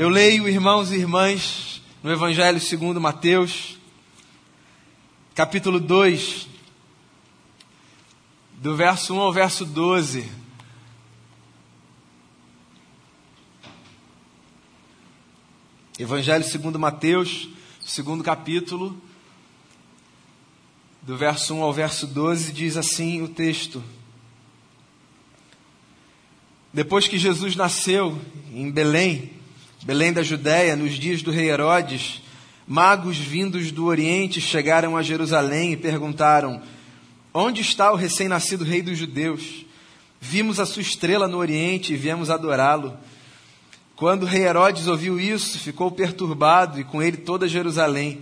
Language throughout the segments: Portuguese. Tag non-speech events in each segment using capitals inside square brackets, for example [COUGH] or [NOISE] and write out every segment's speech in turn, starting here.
Eu leio, irmãos e irmãs, no Evangelho segundo Mateus, capítulo 2, do verso 1 ao verso 12. Evangelho segundo Mateus, segundo capítulo, do verso 1 ao verso 12, diz assim o texto. Depois que Jesus nasceu em Belém, Belém da Judéia, nos dias do rei Herodes, magos vindos do Oriente chegaram a Jerusalém e perguntaram: Onde está o recém-nascido rei dos judeus? Vimos a sua estrela no Oriente e viemos adorá-lo. Quando o rei Herodes ouviu isso, ficou perturbado e com ele toda Jerusalém.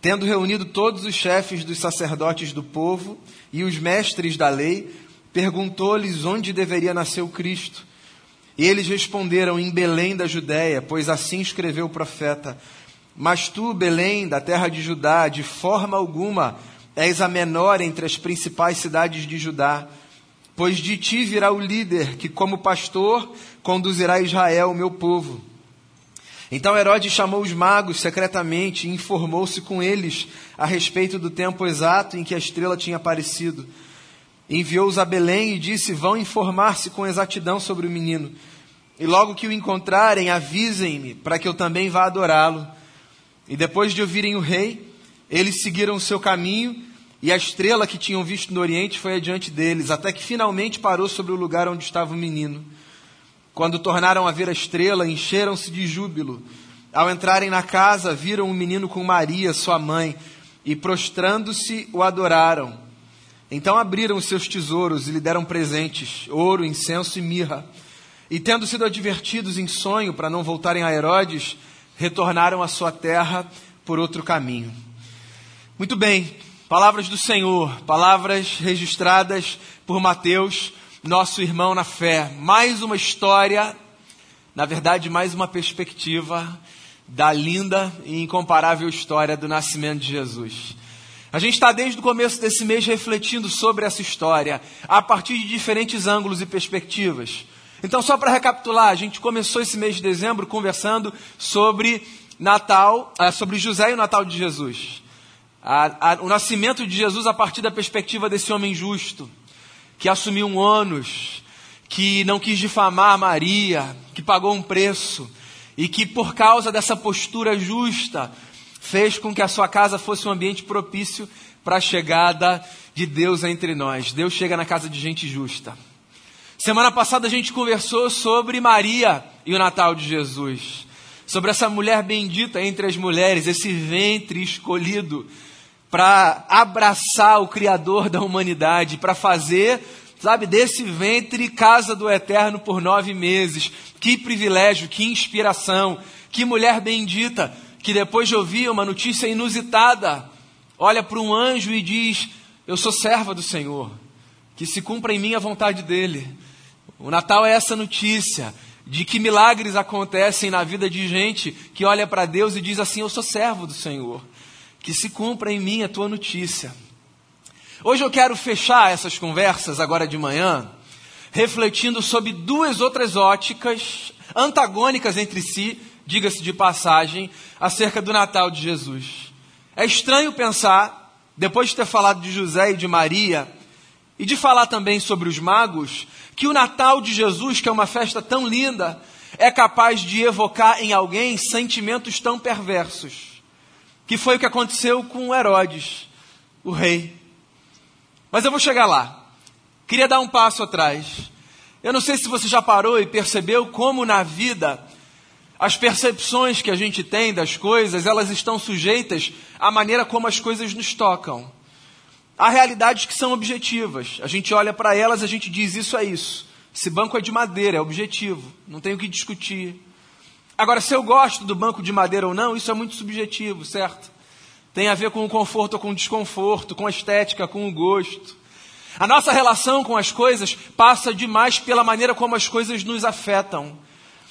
Tendo reunido todos os chefes dos sacerdotes do povo e os mestres da lei, perguntou-lhes onde deveria nascer o Cristo. E eles responderam: Em Belém da Judéia, pois assim escreveu o profeta. Mas tu, Belém, da terra de Judá, de forma alguma és a menor entre as principais cidades de Judá, pois de ti virá o líder que, como pastor, conduzirá Israel, o meu povo. Então Herodes chamou os magos secretamente e informou-se com eles a respeito do tempo exato em que a estrela tinha aparecido. Enviou-os a Belém e disse: Vão informar-se com exatidão sobre o menino. E logo que o encontrarem, avisem-me, para que eu também vá adorá-lo. E depois de ouvirem o rei, eles seguiram o seu caminho, e a estrela que tinham visto no Oriente foi adiante deles, até que finalmente parou sobre o lugar onde estava o menino. Quando tornaram a ver a estrela, encheram-se de júbilo. Ao entrarem na casa, viram o menino com Maria, sua mãe, e prostrando-se, o adoraram. Então abriram os seus tesouros e lhe deram presentes: ouro, incenso e mirra. E tendo sido advertidos em sonho para não voltarem a Herodes, retornaram à sua terra por outro caminho. Muito bem, palavras do Senhor, palavras registradas por Mateus, nosso irmão na fé. Mais uma história, na verdade, mais uma perspectiva da linda e incomparável história do nascimento de Jesus. A gente está desde o começo desse mês refletindo sobre essa história, a partir de diferentes ângulos e perspectivas. Então, só para recapitular, a gente começou esse mês de dezembro conversando sobre Natal, ah, sobre José e o Natal de Jesus. A, a, o nascimento de Jesus a partir da perspectiva desse homem justo, que assumiu um ônus, que não quis difamar Maria, que pagou um preço, e que por causa dessa postura justa, fez com que a sua casa fosse um ambiente propício para a chegada de Deus entre nós. Deus chega na casa de gente justa. Semana passada a gente conversou sobre Maria e o Natal de Jesus. Sobre essa mulher bendita entre as mulheres, esse ventre escolhido para abraçar o Criador da humanidade, para fazer, sabe, desse ventre casa do eterno por nove meses. Que privilégio, que inspiração, que mulher bendita que depois de ouvir uma notícia inusitada, olha para um anjo e diz: Eu sou serva do Senhor, que se cumpra em mim a vontade dele. O Natal é essa notícia de que milagres acontecem na vida de gente que olha para Deus e diz assim: Eu sou servo do Senhor, que se cumpra em mim a tua notícia. Hoje eu quero fechar essas conversas agora de manhã, refletindo sobre duas outras óticas antagônicas entre si diga-se de passagem, acerca do Natal de Jesus. É estranho pensar, depois de ter falado de José e de Maria, e de falar também sobre os magos, que o Natal de Jesus, que é uma festa tão linda, é capaz de evocar em alguém sentimentos tão perversos. Que foi o que aconteceu com Herodes, o rei. Mas eu vou chegar lá. Queria dar um passo atrás. Eu não sei se você já parou e percebeu como na vida as percepções que a gente tem das coisas, elas estão sujeitas à maneira como as coisas nos tocam. Há realidades que são objetivas. A gente olha para elas, a gente diz isso é isso. Esse banco é de madeira, é objetivo, não tem o que discutir. Agora, se eu gosto do banco de madeira ou não, isso é muito subjetivo, certo? Tem a ver com o conforto ou com o desconforto, com a estética, com o gosto. A nossa relação com as coisas passa demais pela maneira como as coisas nos afetam.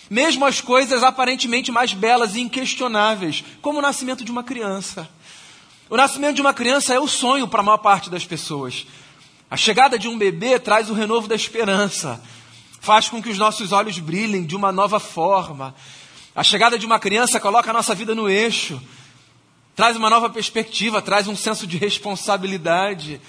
Mesmo as coisas aparentemente mais belas e inquestionáveis, como o nascimento de uma criança. O nascimento de uma criança é o sonho para a maior parte das pessoas. A chegada de um bebê traz o renovo da esperança, faz com que os nossos olhos brilhem de uma nova forma. A chegada de uma criança coloca a nossa vida no eixo, traz uma nova perspectiva, traz um senso de responsabilidade.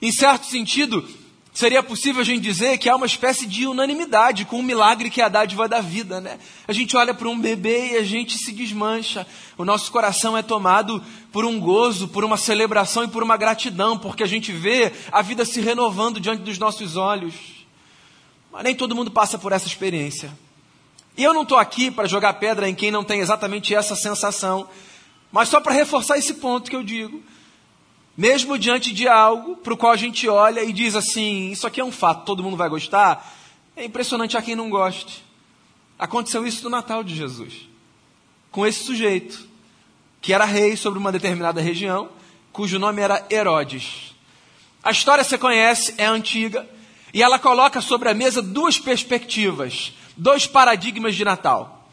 Em certo sentido, seria possível a gente dizer que há uma espécie de unanimidade com o milagre que é a dádiva da vida, né? A gente olha para um bebê e a gente se desmancha. O nosso coração é tomado por um gozo, por uma celebração e por uma gratidão, porque a gente vê a vida se renovando diante dos nossos olhos. Mas nem todo mundo passa por essa experiência. E eu não estou aqui para jogar pedra em quem não tem exatamente essa sensação, mas só para reforçar esse ponto que eu digo. Mesmo diante de algo para o qual a gente olha e diz assim: Isso aqui é um fato, todo mundo vai gostar. É impressionante a quem não goste. Aconteceu isso no Natal de Jesus, com esse sujeito, que era rei sobre uma determinada região, cujo nome era Herodes. A história você conhece, é antiga, e ela coloca sobre a mesa duas perspectivas dois paradigmas de Natal.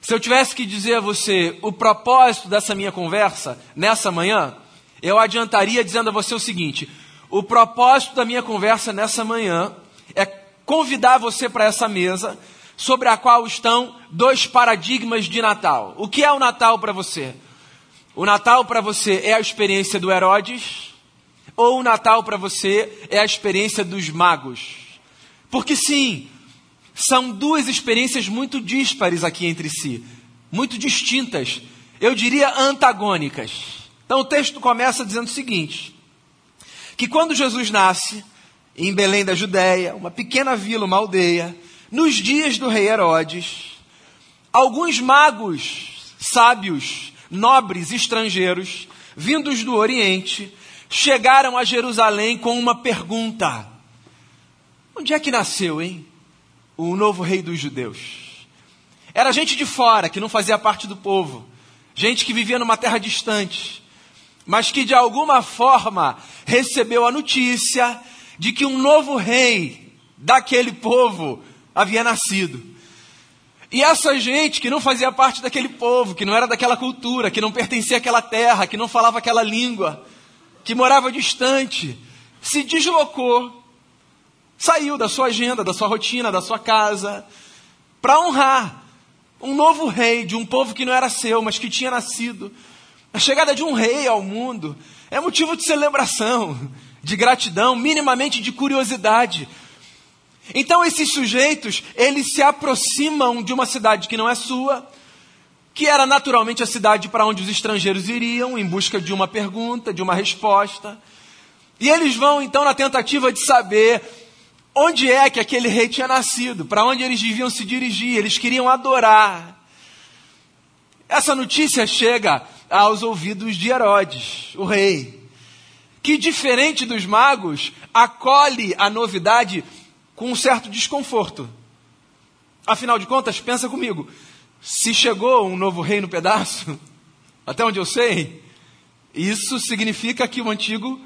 Se eu tivesse que dizer a você o propósito dessa minha conversa nessa manhã, eu adiantaria dizendo a você o seguinte: o propósito da minha conversa nessa manhã é convidar você para essa mesa sobre a qual estão dois paradigmas de Natal. O que é o Natal para você? O Natal para você é a experiência do Herodes ou o Natal para você é a experiência dos magos? Porque sim, são duas experiências muito díspares aqui entre si, muito distintas, eu diria antagônicas. Então o texto começa dizendo o seguinte: que quando Jesus nasce em Belém da Judéia, uma pequena vila, uma aldeia, nos dias do rei Herodes, alguns magos, sábios, nobres estrangeiros, vindos do Oriente, chegaram a Jerusalém com uma pergunta: Onde é que nasceu, hein? o novo rei dos judeus. Era gente de fora, que não fazia parte do povo, gente que vivia numa terra distante, mas que de alguma forma recebeu a notícia de que um novo rei daquele povo havia nascido. E essa gente que não fazia parte daquele povo, que não era daquela cultura, que não pertencia àquela terra, que não falava aquela língua, que morava distante, se deslocou Saiu da sua agenda, da sua rotina, da sua casa, para honrar um novo rei de um povo que não era seu, mas que tinha nascido. A chegada de um rei ao mundo é motivo de celebração, de gratidão, minimamente de curiosidade. Então esses sujeitos, eles se aproximam de uma cidade que não é sua, que era naturalmente a cidade para onde os estrangeiros iriam em busca de uma pergunta, de uma resposta. E eles vão então na tentativa de saber onde é que aquele rei tinha nascido, para onde eles deviam se dirigir, eles queriam adorar. Essa notícia chega aos ouvidos de Herodes, o rei, que, diferente dos magos, acolhe a novidade com um certo desconforto. Afinal de contas, pensa comigo, se chegou um novo rei no pedaço, [LAUGHS] até onde eu sei, isso significa que o antigo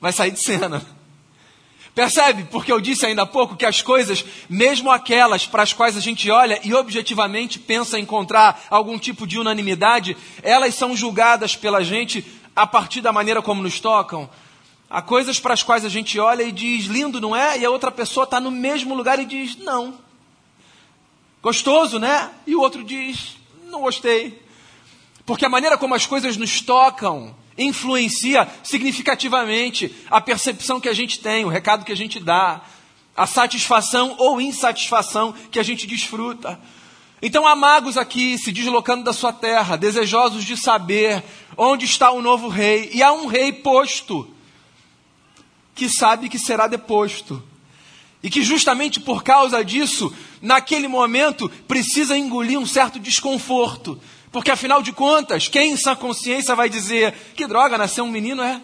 vai sair de cena. Percebe? Porque eu disse ainda há pouco que as coisas, mesmo aquelas para as quais a gente olha e objetivamente pensa encontrar algum tipo de unanimidade, elas são julgadas pela gente a partir da maneira como nos tocam. Há coisas para as quais a gente olha e diz lindo, não é? E a outra pessoa está no mesmo lugar e diz não. Gostoso, né? E o outro diz não gostei. Porque a maneira como as coisas nos tocam influencia significativamente a percepção que a gente tem, o recado que a gente dá, a satisfação ou insatisfação que a gente desfruta. Então há magos aqui se deslocando da sua terra, desejosos de saber onde está o novo rei, e há um rei posto, que sabe que será deposto. E que justamente por causa disso, naquele momento, precisa engolir um certo desconforto, porque afinal de contas, quem em sã consciência vai dizer que droga, nasceu um menino é?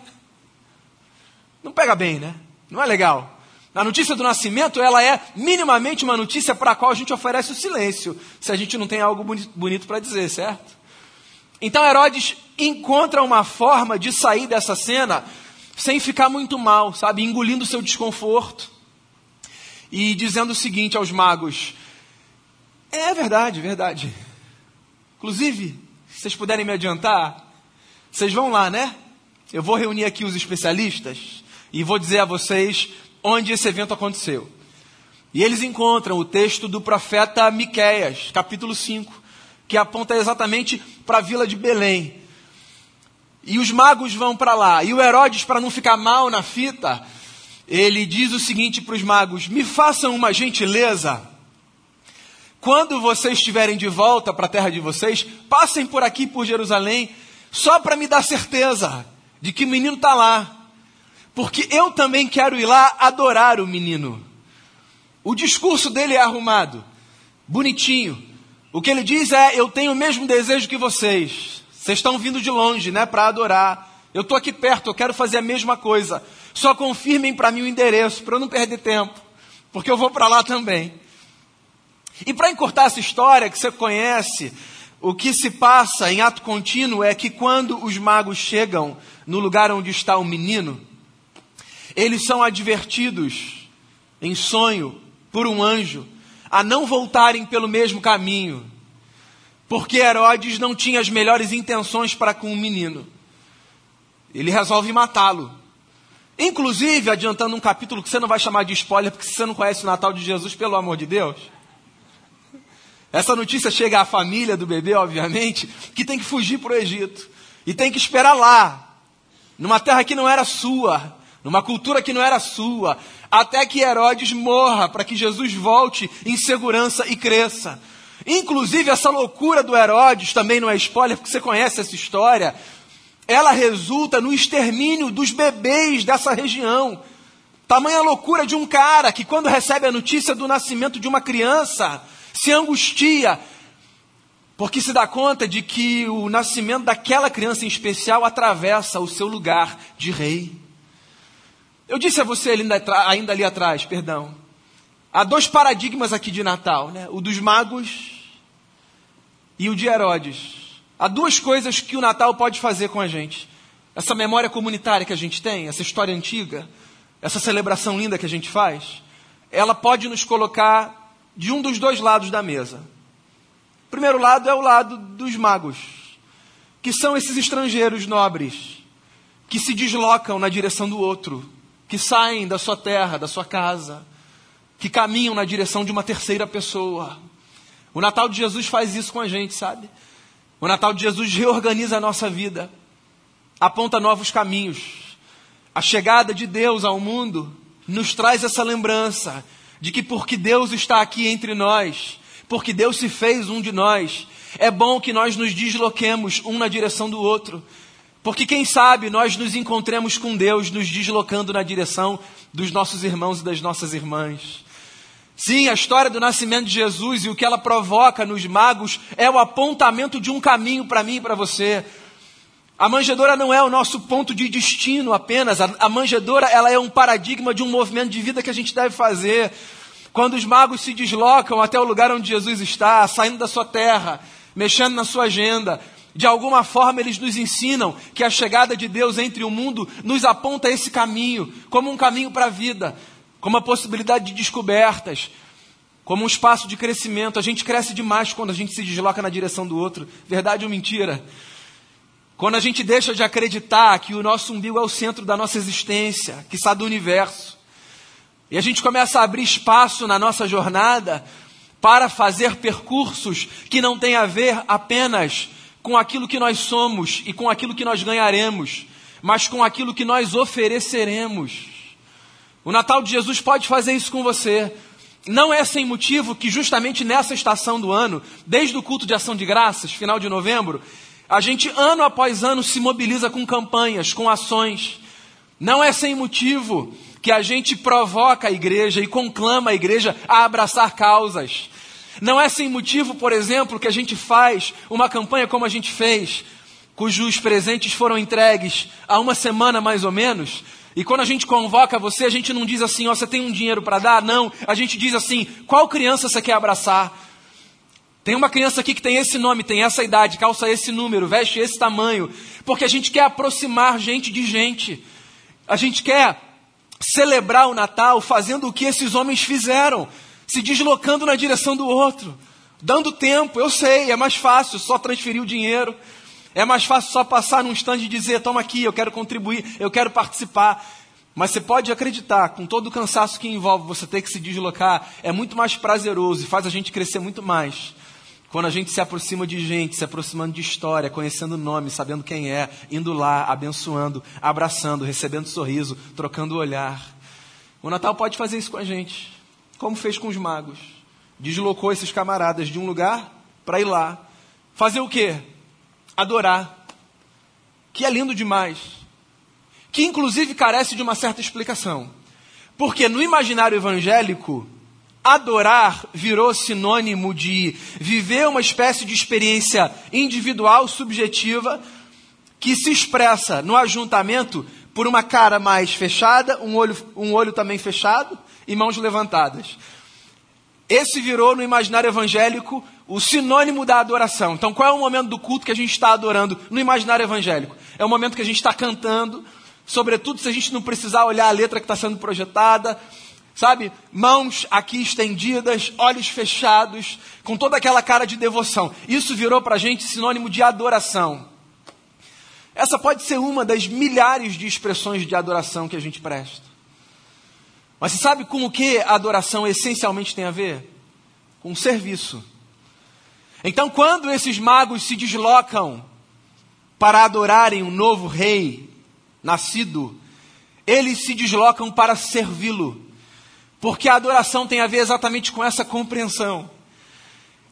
Não pega bem, né? Não é legal. A notícia do nascimento, ela é minimamente uma notícia para a qual a gente oferece o silêncio, se a gente não tem algo bonito para dizer, certo? Então Herodes encontra uma forma de sair dessa cena sem ficar muito mal, sabe? Engolindo seu desconforto e dizendo o seguinte aos magos: É verdade, verdade. Inclusive, se vocês puderem me adiantar, vocês vão lá, né? Eu vou reunir aqui os especialistas e vou dizer a vocês onde esse evento aconteceu. E eles encontram o texto do profeta Miqueias, capítulo 5, que aponta exatamente para a vila de Belém. E os magos vão para lá. E o Herodes, para não ficar mal na fita, ele diz o seguinte para os magos: Me façam uma gentileza. Quando vocês estiverem de volta para a terra de vocês, passem por aqui, por Jerusalém, só para me dar certeza de que o menino está lá. Porque eu também quero ir lá adorar o menino. O discurso dele é arrumado, bonitinho. O que ele diz é: Eu tenho o mesmo desejo que vocês. Vocês estão vindo de longe, né, para adorar. Eu estou aqui perto, eu quero fazer a mesma coisa. Só confirmem para mim o endereço, para eu não perder tempo, porque eu vou para lá também. E para encurtar essa história que você conhece, o que se passa em ato contínuo é que quando os magos chegam no lugar onde está o menino, eles são advertidos em sonho por um anjo a não voltarem pelo mesmo caminho, porque Herodes não tinha as melhores intenções para com o menino. Ele resolve matá-lo. Inclusive, adiantando um capítulo que você não vai chamar de spoiler, porque você não conhece o Natal de Jesus, pelo amor de Deus. Essa notícia chega à família do bebê, obviamente, que tem que fugir para o Egito. E tem que esperar lá, numa terra que não era sua, numa cultura que não era sua, até que Herodes morra, para que Jesus volte em segurança e cresça. Inclusive, essa loucura do Herodes também não é spoiler, porque você conhece essa história. Ela resulta no extermínio dos bebês dessa região. Tamanha loucura de um cara que, quando recebe a notícia do nascimento de uma criança, se angustia, porque se dá conta de que o nascimento daquela criança em especial atravessa o seu lugar de rei. Eu disse a você ainda, ainda ali atrás, perdão. Há dois paradigmas aqui de Natal, né? O dos magos e o de Herodes. Há duas coisas que o Natal pode fazer com a gente. Essa memória comunitária que a gente tem, essa história antiga, essa celebração linda que a gente faz, ela pode nos colocar de um dos dois lados da mesa. O primeiro lado é o lado dos magos, que são esses estrangeiros nobres, que se deslocam na direção do outro, que saem da sua terra, da sua casa, que caminham na direção de uma terceira pessoa. O Natal de Jesus faz isso com a gente, sabe? O Natal de Jesus reorganiza a nossa vida, aponta novos caminhos. A chegada de Deus ao mundo nos traz essa lembrança de que porque Deus está aqui entre nós, porque Deus se fez um de nós, é bom que nós nos desloquemos um na direção do outro, porque quem sabe nós nos encontremos com Deus nos deslocando na direção dos nossos irmãos e das nossas irmãs. Sim, a história do nascimento de Jesus e o que ela provoca nos magos é o apontamento de um caminho para mim e para você. A manjedoura não é o nosso ponto de destino apenas. A, a manjedoura ela é um paradigma de um movimento de vida que a gente deve fazer. Quando os magos se deslocam até o lugar onde Jesus está, saindo da sua terra, mexendo na sua agenda, de alguma forma, eles nos ensinam que a chegada de Deus entre o mundo nos aponta esse caminho, como um caminho para a vida, como a possibilidade de descobertas, como um espaço de crescimento. A gente cresce demais quando a gente se desloca na direção do outro. Verdade ou mentira? Quando a gente deixa de acreditar que o nosso umbigo é o centro da nossa existência, que está do universo, e a gente começa a abrir espaço na nossa jornada para fazer percursos que não têm a ver apenas com aquilo que nós somos e com aquilo que nós ganharemos, mas com aquilo que nós ofereceremos. O Natal de Jesus pode fazer isso com você. Não é sem motivo que, justamente nessa estação do ano, desde o culto de ação de graças, final de novembro, a gente, ano após ano, se mobiliza com campanhas, com ações. Não é sem motivo que a gente provoca a igreja e conclama a igreja a abraçar causas. Não é sem motivo, por exemplo, que a gente faz uma campanha como a gente fez, cujos presentes foram entregues há uma semana mais ou menos. E quando a gente convoca você, a gente não diz assim, ó, oh, você tem um dinheiro para dar? Não. A gente diz assim, qual criança você quer abraçar? Tem uma criança aqui que tem esse nome, tem essa idade, calça esse número, veste esse tamanho. Porque a gente quer aproximar gente de gente. A gente quer celebrar o Natal fazendo o que esses homens fizeram se deslocando na direção do outro, dando tempo. Eu sei, é mais fácil só transferir o dinheiro. É mais fácil só passar num stand e dizer: toma aqui, eu quero contribuir, eu quero participar. Mas você pode acreditar, com todo o cansaço que envolve você ter que se deslocar, é muito mais prazeroso e faz a gente crescer muito mais Quando a gente se aproxima de gente, se aproximando de história, conhecendo o nome, sabendo quem é, indo lá, abençoando, abraçando, recebendo sorriso, trocando olhar. O Natal pode fazer isso com a gente, como fez com os magos. Deslocou esses camaradas de um lugar para ir lá. Fazer o quê? Adorar. Que é lindo demais. Que inclusive carece de uma certa explicação. Porque no imaginário evangélico, Adorar virou sinônimo de viver uma espécie de experiência individual, subjetiva, que se expressa no ajuntamento por uma cara mais fechada, um olho, um olho também fechado e mãos levantadas. Esse virou no imaginário evangélico o sinônimo da adoração. Então, qual é o momento do culto que a gente está adorando no imaginário evangélico? É o momento que a gente está cantando, sobretudo se a gente não precisar olhar a letra que está sendo projetada, sabe? Mãos aqui estendidas, olhos fechados, com toda aquela cara de devoção. Isso virou para a gente sinônimo de adoração. Essa pode ser uma das milhares de expressões de adoração que a gente presta. Mas você sabe com o que a adoração essencialmente tem a ver? Com serviço. Então, quando esses magos se deslocam para adorarem um novo rei nascido, eles se deslocam para servi-lo. Porque a adoração tem a ver exatamente com essa compreensão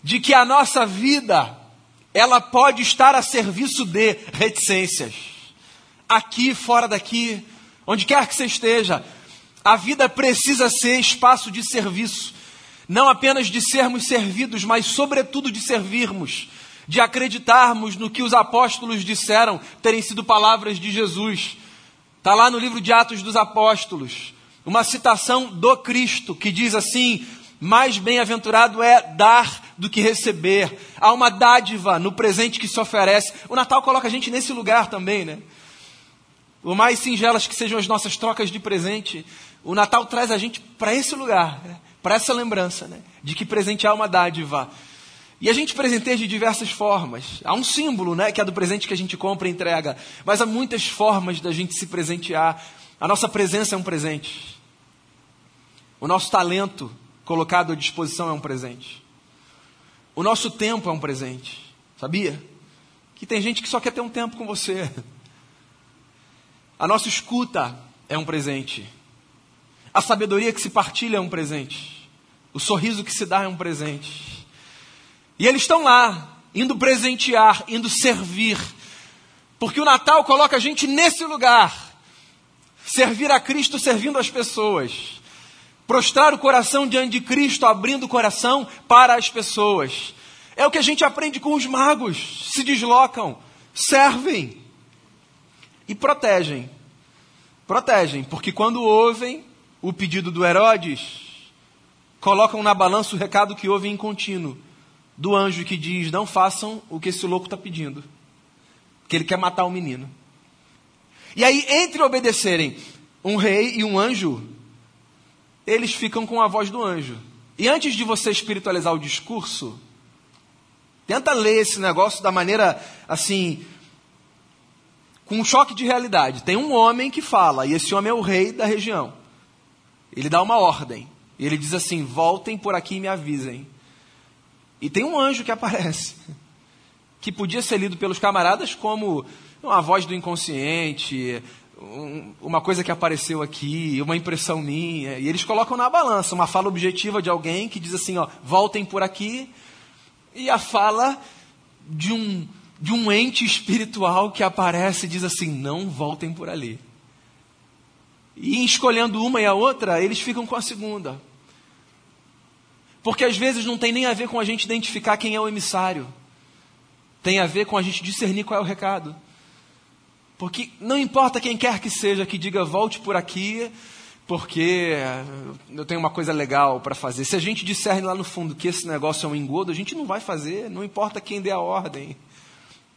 de que a nossa vida ela pode estar a serviço de reticências. Aqui, fora daqui, onde quer que você esteja, a vida precisa ser espaço de serviço, não apenas de sermos servidos, mas sobretudo de servirmos, de acreditarmos no que os apóstolos disseram terem sido palavras de Jesus. Está lá no livro de Atos dos Apóstolos uma citação do Cristo que diz assim: mais bem-aventurado é dar do que receber. Há uma dádiva no presente que se oferece. O Natal coloca a gente nesse lugar também, né? Por mais singelas que sejam as nossas trocas de presente, o Natal traz a gente para esse lugar, né? Para essa lembrança, né? de que presente há uma dádiva. E a gente presenteia de diversas formas. Há um símbolo, né, que é do presente que a gente compra e entrega, mas há muitas formas da gente se presentear. A nossa presença é um presente. O nosso talento colocado à disposição é um presente. O nosso tempo é um presente. Sabia? Que tem gente que só quer ter um tempo com você. A nossa escuta é um presente. A sabedoria que se partilha é um presente. O sorriso que se dá é um presente. E eles estão lá, indo presentear, indo servir. Porque o Natal coloca a gente nesse lugar. Servir a Cristo servindo as pessoas prostrar o coração diante de Cristo, abrindo o coração para as pessoas. É o que a gente aprende com os magos. Se deslocam, servem e protegem. Protegem, porque quando ouvem o pedido do Herodes, colocam na balança o recado que ouvem em contínuo do anjo que diz: Não façam o que esse louco está pedindo, que ele quer matar o menino. E aí, entre obedecerem um rei e um anjo, eles ficam com a voz do anjo. E antes de você espiritualizar o discurso, tenta ler esse negócio da maneira assim, com um choque de realidade. Tem um homem que fala, e esse homem é o rei da região. Ele dá uma ordem. E ele diz assim: voltem por aqui e me avisem. E tem um anjo que [LAUGHS] aparece, que podia ser lido pelos camaradas como uma voz do inconsciente, um, uma coisa que apareceu aqui, uma impressão minha, e eles colocam na balança uma fala objetiva de alguém que diz assim, ó, voltem por aqui, e a fala de um, de um ente espiritual que aparece e diz assim, não voltem por ali. E escolhendo uma e a outra, eles ficam com a segunda. Porque às vezes não tem nem a ver com a gente identificar quem é o emissário. Tem a ver com a gente discernir qual é o recado. Porque não importa quem quer que seja que diga volte por aqui, porque eu tenho uma coisa legal para fazer. Se a gente discerne lá no fundo que esse negócio é um engodo, a gente não vai fazer, não importa quem dê a ordem.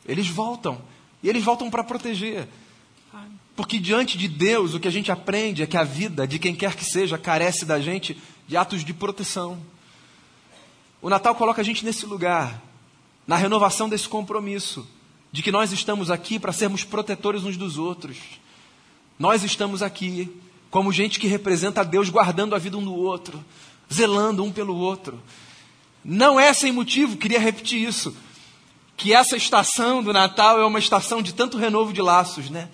Eles voltam, e eles voltam para proteger. Porque diante de Deus, o que a gente aprende é que a vida de quem quer que seja carece da gente de atos de proteção. O Natal coloca a gente nesse lugar, na renovação desse compromisso de que nós estamos aqui para sermos protetores uns dos outros. Nós estamos aqui como gente que representa a Deus guardando a vida um do outro, zelando um pelo outro. Não é sem motivo, queria repetir isso, que essa estação do Natal é uma estação de tanto renovo de laços, né?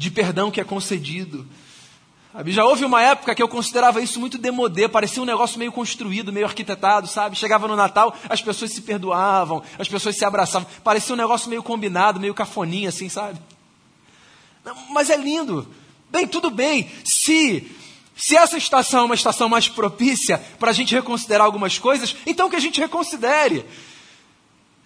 De perdão que é concedido. Já houve uma época que eu considerava isso muito demodê, parecia um negócio meio construído, meio arquitetado, sabe? Chegava no Natal, as pessoas se perdoavam, as pessoas se abraçavam, parecia um negócio meio combinado, meio cafoninha, assim, sabe? Mas é lindo. Bem, tudo bem, se se essa estação é uma estação mais propícia para a gente reconsiderar algumas coisas, então que a gente reconsidere.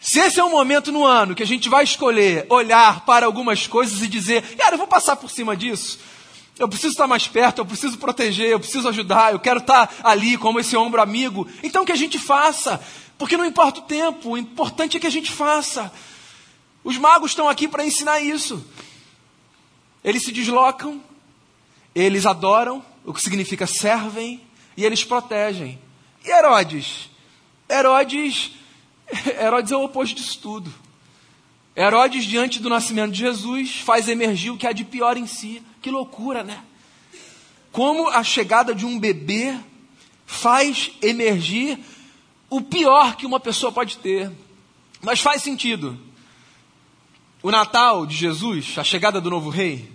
Se esse é um momento no ano que a gente vai escolher olhar para algumas coisas e dizer, cara, eu vou passar por cima disso. Eu preciso estar mais perto, eu preciso proteger, eu preciso ajudar, eu quero estar ali como esse ombro amigo. Então que a gente faça, porque não importa o tempo, o importante é que a gente faça. Os magos estão aqui para ensinar isso. Eles se deslocam, eles adoram, o que significa servem, e eles protegem. E Herodes? Herodes, [LAUGHS] Herodes é o oposto disso tudo. Herodes, diante do nascimento de Jesus, faz emergir o que há de pior em si. Que loucura, né? Como a chegada de um bebê faz emergir o pior que uma pessoa pode ter. Mas faz sentido. O Natal de Jesus, a chegada do novo rei,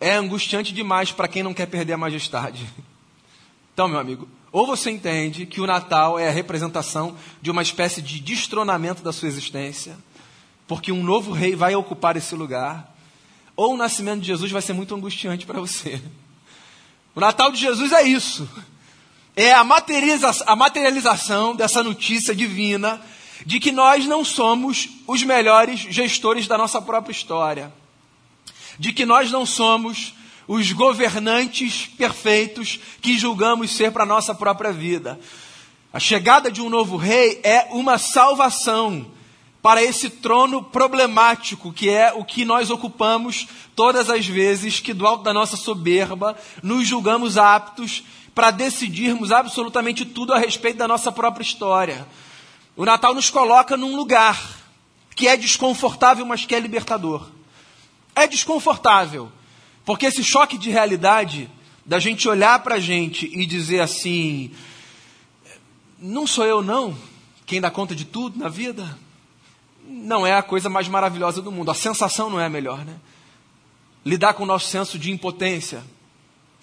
é angustiante demais para quem não quer perder a majestade. Então, meu amigo, ou você entende que o Natal é a representação de uma espécie de destronamento da sua existência, porque um novo rei vai ocupar esse lugar, ou o nascimento de Jesus vai ser muito angustiante para você. O Natal de Jesus é isso. É a, materializa a materialização dessa notícia divina de que nós não somos os melhores gestores da nossa própria história. De que nós não somos os governantes perfeitos que julgamos ser para a nossa própria vida. A chegada de um novo rei é uma salvação para esse trono problemático que é o que nós ocupamos todas as vezes que, do alto da nossa soberba, nos julgamos aptos para decidirmos absolutamente tudo a respeito da nossa própria história. O Natal nos coloca num lugar que é desconfortável, mas que é libertador. É desconfortável, porque esse choque de realidade, da gente olhar para a gente e dizer assim: não sou eu, não, quem dá conta de tudo na vida não é a coisa mais maravilhosa do mundo. A sensação não é a melhor, né? Lidar com o nosso senso de impotência,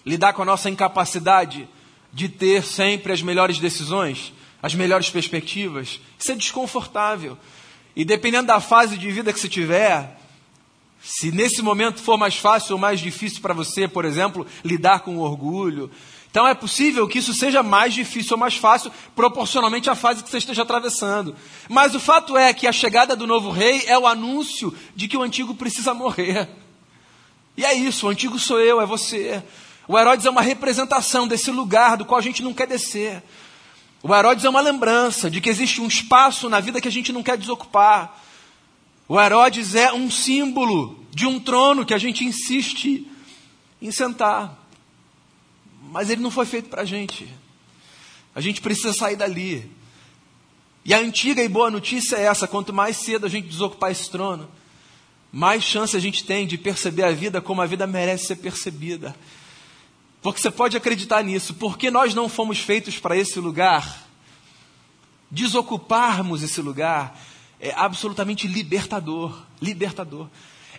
lidar com a nossa incapacidade de ter sempre as melhores decisões, as melhores perspectivas, isso é desconfortável. E dependendo da fase de vida que você tiver, se nesse momento for mais fácil ou mais difícil para você, por exemplo, lidar com o orgulho, então é possível que isso seja mais difícil ou mais fácil, proporcionalmente à fase que você esteja atravessando. Mas o fato é que a chegada do novo rei é o anúncio de que o antigo precisa morrer. E é isso, o antigo sou eu, é você. O Herodes é uma representação desse lugar do qual a gente não quer descer. O Herodes é uma lembrança de que existe um espaço na vida que a gente não quer desocupar. O Herodes é um símbolo de um trono que a gente insiste em sentar. Mas ele não foi feito para a gente. A gente precisa sair dali. E a antiga e boa notícia é essa: quanto mais cedo a gente desocupar esse trono, mais chance a gente tem de perceber a vida como a vida merece ser percebida. Porque você pode acreditar nisso, porque nós não fomos feitos para esse lugar. Desocuparmos esse lugar é absolutamente libertador, libertador.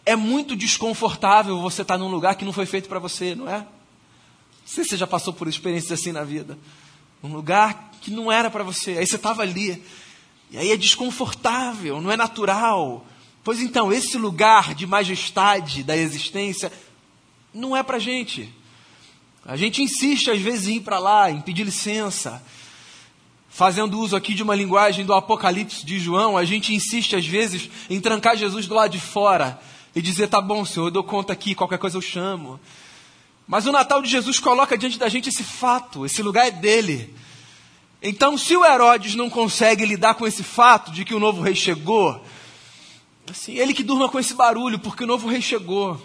É muito desconfortável você estar num lugar que não foi feito para você, não é? Não sei se você já passou por experiências assim na vida. Um lugar que não era para você. Aí você estava ali. E aí é desconfortável, não é natural. Pois então, esse lugar de majestade da existência não é para gente. A gente insiste às vezes em ir para lá, em pedir licença. Fazendo uso aqui de uma linguagem do Apocalipse de João, a gente insiste às vezes em trancar Jesus do lado de fora e dizer: tá bom, Senhor, eu dou conta aqui, qualquer coisa eu chamo. Mas o Natal de Jesus coloca diante da gente esse fato, esse lugar é dele. Então, se o Herodes não consegue lidar com esse fato de que o novo rei chegou, assim, ele que durma com esse barulho, porque o novo rei chegou.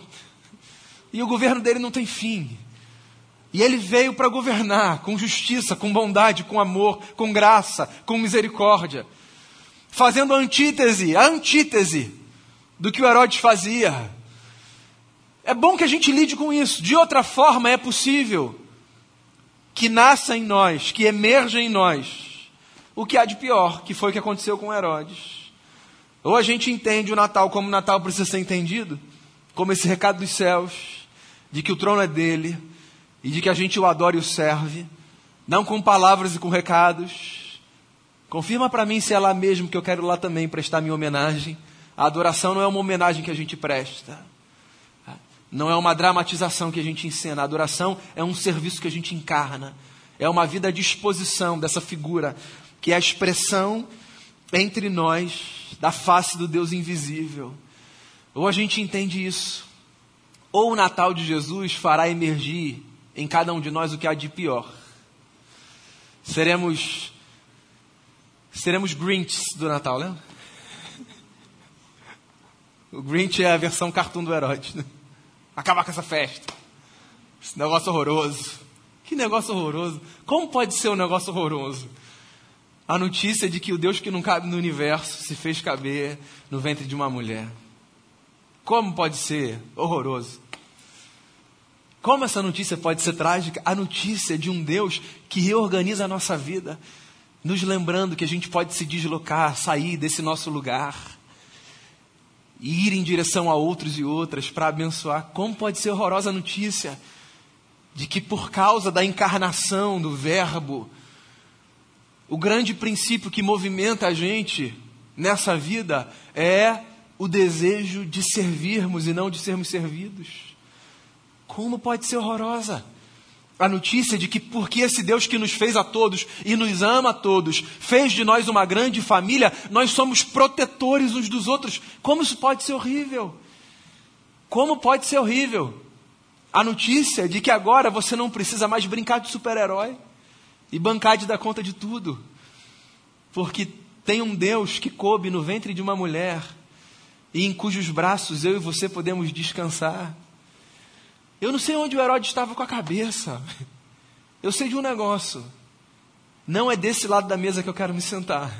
E o governo dele não tem fim. E ele veio para governar com justiça, com bondade, com amor, com graça, com misericórdia. Fazendo a antítese, a antítese do que o Herodes fazia. É bom que a gente lide com isso. De outra forma, é possível que nasça em nós, que emerja em nós, o que há de pior, que foi o que aconteceu com Herodes. Ou a gente entende o Natal como o Natal precisa ser entendido, como esse recado dos céus, de que o trono é dele e de que a gente o adora e o serve, não com palavras e com recados. Confirma para mim se é lá mesmo que eu quero lá também prestar minha homenagem. A adoração não é uma homenagem que a gente presta. Não é uma dramatização que a gente encena. A adoração é um serviço que a gente encarna. É uma vida à disposição dessa figura, que é a expressão entre nós da face do Deus invisível. Ou a gente entende isso, ou o Natal de Jesus fará emergir em cada um de nós o que há de pior. Seremos seremos Grinches do Natal, né? O Grinch é a versão cartoon do Herodes. Né? Acabar com essa festa. Esse negócio horroroso. Que negócio horroroso. Como pode ser um negócio horroroso? A notícia de que o Deus que não cabe no universo se fez caber no ventre de uma mulher. Como pode ser horroroso? Como essa notícia pode ser trágica? A notícia de um Deus que reorganiza a nossa vida, nos lembrando que a gente pode se deslocar, sair desse nosso lugar e ir em direção a outros e outras para abençoar. Como pode ser horrorosa a notícia de que por causa da encarnação do Verbo, o grande princípio que movimenta a gente nessa vida é o desejo de servirmos e não de sermos servidos. Como pode ser horrorosa? a notícia de que porque esse Deus que nos fez a todos e nos ama a todos, fez de nós uma grande família, nós somos protetores uns dos outros. Como isso pode ser horrível? Como pode ser horrível? A notícia de que agora você não precisa mais brincar de super-herói e bancar de dar conta de tudo. Porque tem um Deus que coube no ventre de uma mulher e em cujos braços eu e você podemos descansar. Eu não sei onde o Herodes estava com a cabeça. Eu sei de um negócio. Não é desse lado da mesa que eu quero me sentar.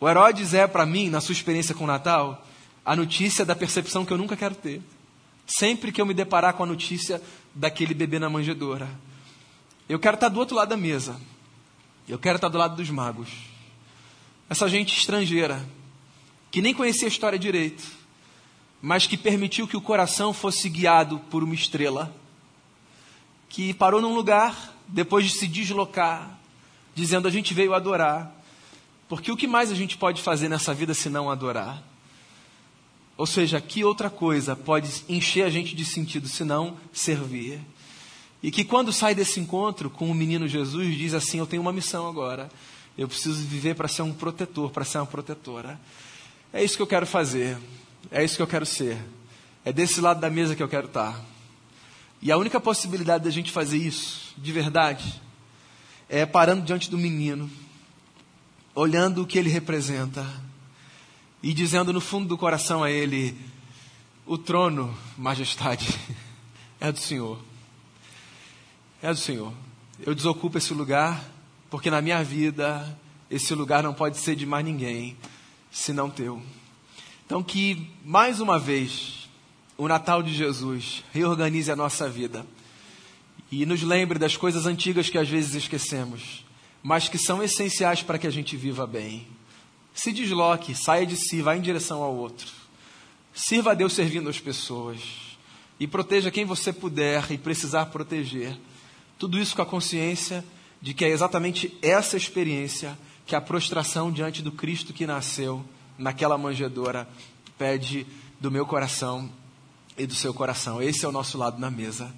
O Herodes é, para mim, na sua experiência com o Natal, a notícia da percepção que eu nunca quero ter. Sempre que eu me deparar com a notícia daquele bebê na manjedoura. Eu quero estar do outro lado da mesa. Eu quero estar do lado dos magos. Essa gente estrangeira, que nem conhecia a história direito mas que permitiu que o coração fosse guiado por uma estrela, que parou num lugar, depois de se deslocar, dizendo: A gente veio adorar. Porque o que mais a gente pode fazer nessa vida se não adorar? Ou seja, que outra coisa pode encher a gente de sentido se não servir? E que quando sai desse encontro com o menino Jesus, diz assim: Eu tenho uma missão agora. Eu preciso viver para ser um protetor, para ser uma protetora. É isso que eu quero fazer. É isso que eu quero ser. É desse lado da mesa que eu quero estar. E a única possibilidade da gente fazer isso, de verdade, é parando diante do menino, olhando o que ele representa e dizendo no fundo do coração a ele: O trono, majestade, é do Senhor. É do Senhor. Eu desocupo esse lugar, porque na minha vida esse lugar não pode ser de mais ninguém senão teu. Então, que mais uma vez o Natal de Jesus reorganize a nossa vida e nos lembre das coisas antigas que às vezes esquecemos, mas que são essenciais para que a gente viva bem. Se desloque, saia de si, vá em direção ao outro. Sirva a Deus servindo as pessoas. E proteja quem você puder e precisar proteger. Tudo isso com a consciência de que é exatamente essa experiência que a prostração diante do Cristo que nasceu naquela manjedoura pede do meu coração e do seu coração. Esse é o nosso lado na mesa.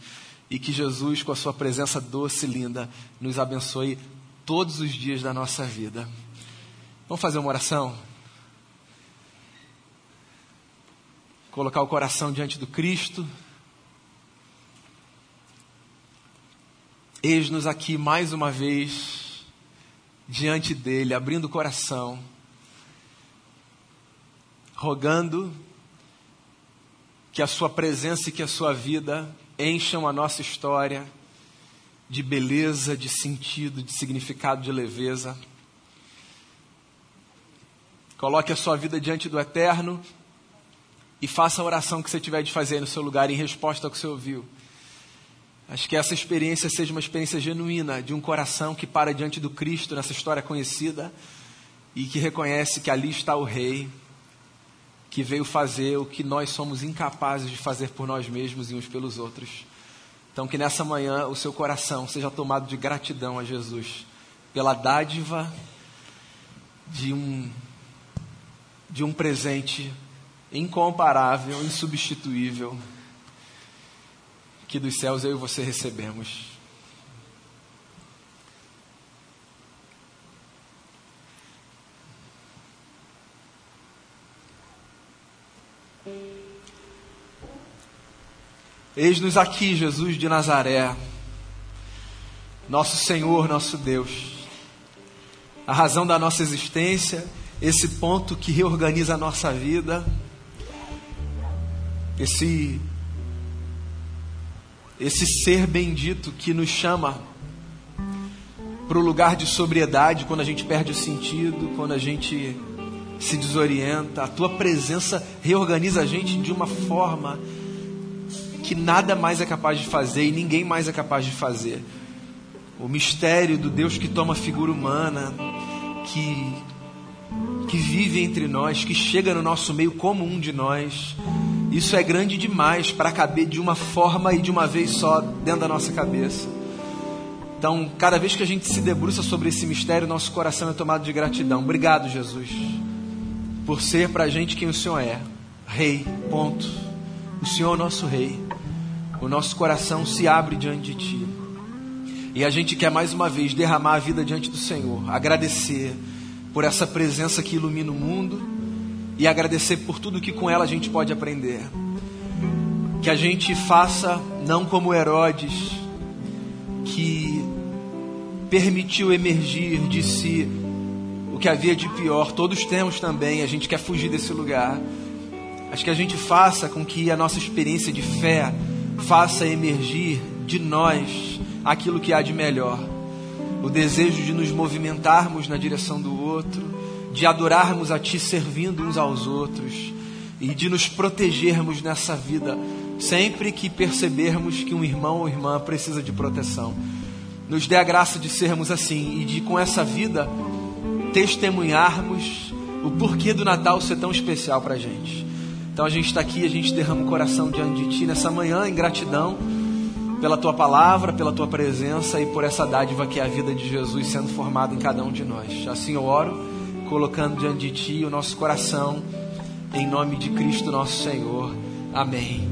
E que Jesus, com a sua presença doce e linda, nos abençoe todos os dias da nossa vida. Vamos fazer uma oração? Colocar o coração diante do Cristo. Eis-nos aqui mais uma vez diante dele, abrindo o coração rogando que a sua presença e que a sua vida encham a nossa história de beleza, de sentido, de significado, de leveza. Coloque a sua vida diante do eterno e faça a oração que você tiver de fazer no seu lugar em resposta ao que você ouviu. Acho que essa experiência seja uma experiência genuína de um coração que para diante do Cristo nessa história conhecida e que reconhece que ali está o Rei, que veio fazer o que nós somos incapazes de fazer por nós mesmos e uns pelos outros. Então, que nessa manhã o seu coração seja tomado de gratidão a Jesus pela dádiva de um, de um presente incomparável, insubstituível, que dos céus eu e você recebemos. Eis-nos aqui, Jesus de Nazaré, nosso Senhor, nosso Deus, a razão da nossa existência, esse ponto que reorganiza a nossa vida, esse esse ser bendito que nos chama para o lugar de sobriedade quando a gente perde o sentido, quando a gente se desorienta. A tua presença reorganiza a gente de uma forma que nada mais é capaz de fazer e ninguém mais é capaz de fazer. O mistério do Deus que toma figura humana, que, que vive entre nós, que chega no nosso meio como um de nós, isso é grande demais para caber de uma forma e de uma vez só dentro da nossa cabeça. Então, cada vez que a gente se debruça sobre esse mistério, nosso coração é tomado de gratidão. Obrigado, Jesus, por ser para a gente quem o Senhor é. Rei, ponto. O Senhor é o nosso Rei o nosso coração se abre diante de Ti. E a gente quer mais uma vez derramar a vida diante do Senhor, agradecer por essa presença que ilumina o mundo e agradecer por tudo que com ela a gente pode aprender. Que a gente faça não como Herodes, que permitiu emergir de si o que havia de pior. Todos temos também, a gente quer fugir desse lugar. Acho que a gente faça com que a nossa experiência de fé faça emergir de nós aquilo que há de melhor. O desejo de nos movimentarmos na direção do outro, de adorarmos a Ti servindo uns aos outros e de nos protegermos nessa vida sempre que percebermos que um irmão ou irmã precisa de proteção. Nos dê a graça de sermos assim e de, com essa vida, testemunharmos o porquê do Natal ser tão especial para a gente. Então a gente está aqui, a gente derrama o coração diante de Ti nessa manhã em gratidão pela Tua palavra, pela Tua presença e por essa dádiva que é a vida de Jesus sendo formada em cada um de nós. Assim eu oro, colocando diante de Ti o nosso coração, em nome de Cristo nosso Senhor. Amém.